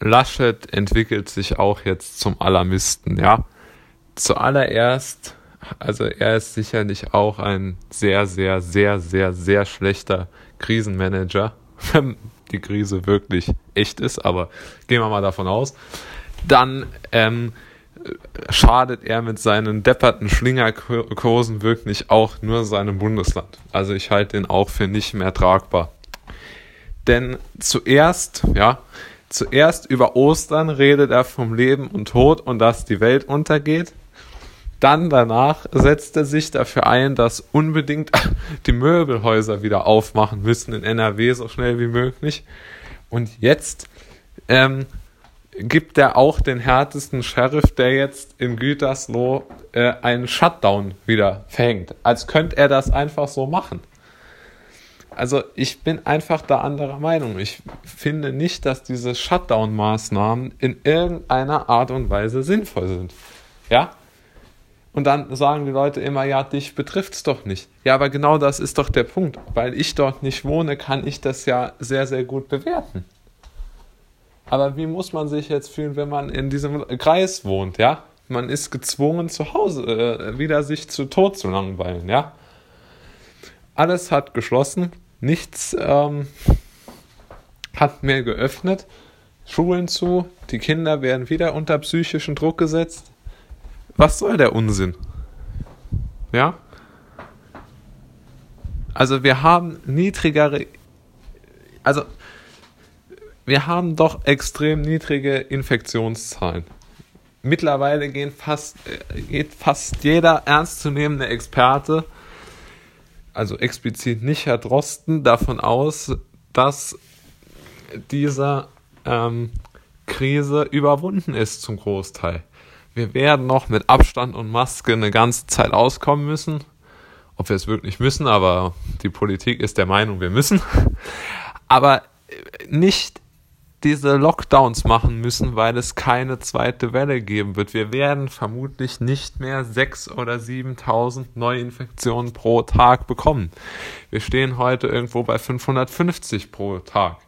Laschet entwickelt sich auch jetzt zum Alarmisten, ja. Zuallererst, also er ist sicherlich auch ein sehr, sehr, sehr, sehr, sehr schlechter Krisenmanager, wenn die Krise wirklich echt ist, aber gehen wir mal davon aus. Dann ähm, schadet er mit seinen depperten Schlingerkursen wirklich auch nur seinem Bundesland. Also ich halte den auch für nicht mehr tragbar. Denn zuerst, ja, zuerst über Ostern redet er vom Leben und Tod und dass die Welt untergeht. Dann danach setzt er sich dafür ein, dass unbedingt die Möbelhäuser wieder aufmachen müssen in NRW so schnell wie möglich. Und jetzt ähm, gibt er auch den härtesten Sheriff, der jetzt in Gütersloh äh, einen Shutdown wieder verhängt. Als könnte er das einfach so machen. Also ich bin einfach da anderer Meinung. Ich finde nicht, dass diese Shutdown-Maßnahmen in irgendeiner Art und Weise sinnvoll sind. Ja? Und dann sagen die Leute immer, ja, dich betrifft es doch nicht. Ja, aber genau das ist doch der Punkt. Weil ich dort nicht wohne, kann ich das ja sehr, sehr gut bewerten. Aber wie muss man sich jetzt fühlen, wenn man in diesem Kreis wohnt, ja? Man ist gezwungen, zu Hause äh, wieder sich zu Tod zu langweilen, ja? Alles hat geschlossen, nichts ähm, hat mehr geöffnet, Schulen zu, die Kinder werden wieder unter psychischen Druck gesetzt. Was soll der Unsinn? Ja? Also wir haben niedrigere, also wir haben doch extrem niedrige Infektionszahlen. Mittlerweile gehen fast, äh, geht fast jeder ernstzunehmende Experte, also explizit nicht Herr Drosten, davon aus, dass diese ähm, Krise überwunden ist zum Großteil. Wir werden noch mit Abstand und Maske eine ganze Zeit auskommen müssen. Ob wir es wirklich müssen, aber die Politik ist der Meinung, wir müssen. Aber nicht diese Lockdowns machen müssen, weil es keine zweite Welle geben wird. Wir werden vermutlich nicht mehr 6.000 oder 7.000 Neuinfektionen pro Tag bekommen. Wir stehen heute irgendwo bei 550 pro Tag.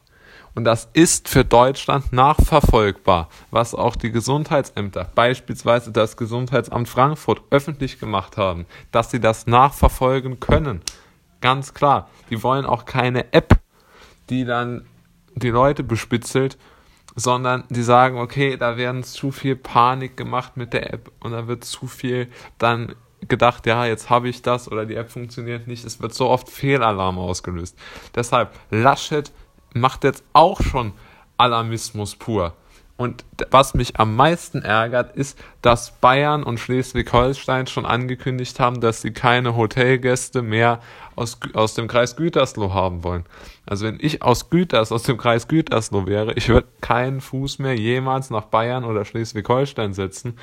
Und das ist für Deutschland nachverfolgbar, was auch die Gesundheitsämter, beispielsweise das Gesundheitsamt Frankfurt, öffentlich gemacht haben, dass sie das nachverfolgen können. Ganz klar. Die wollen auch keine App, die dann die Leute bespitzelt, sondern die sagen, okay, da werden zu viel Panik gemacht mit der App und da wird zu viel dann gedacht, ja, jetzt habe ich das oder die App funktioniert nicht. Es wird so oft Fehlalarm ausgelöst. Deshalb, Laschet macht jetzt auch schon Alarmismus pur. Und was mich am meisten ärgert, ist, dass Bayern und Schleswig-Holstein schon angekündigt haben, dass sie keine Hotelgäste mehr aus, aus dem Kreis Gütersloh haben wollen. Also wenn ich aus Güters, aus dem Kreis Gütersloh wäre, ich würde keinen Fuß mehr jemals nach Bayern oder Schleswig-Holstein setzen,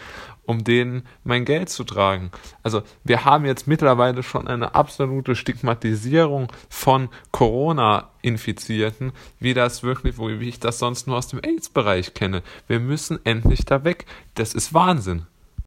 um denen mein Geld zu tragen. Also wir haben jetzt mittlerweile schon eine absolute Stigmatisierung von Corona-Infizierten, wie das wirklich, wie ich das sonst nur aus dem AIDS-Bereich kenne. Wir müssen endlich da weg. Das ist Wahnsinn.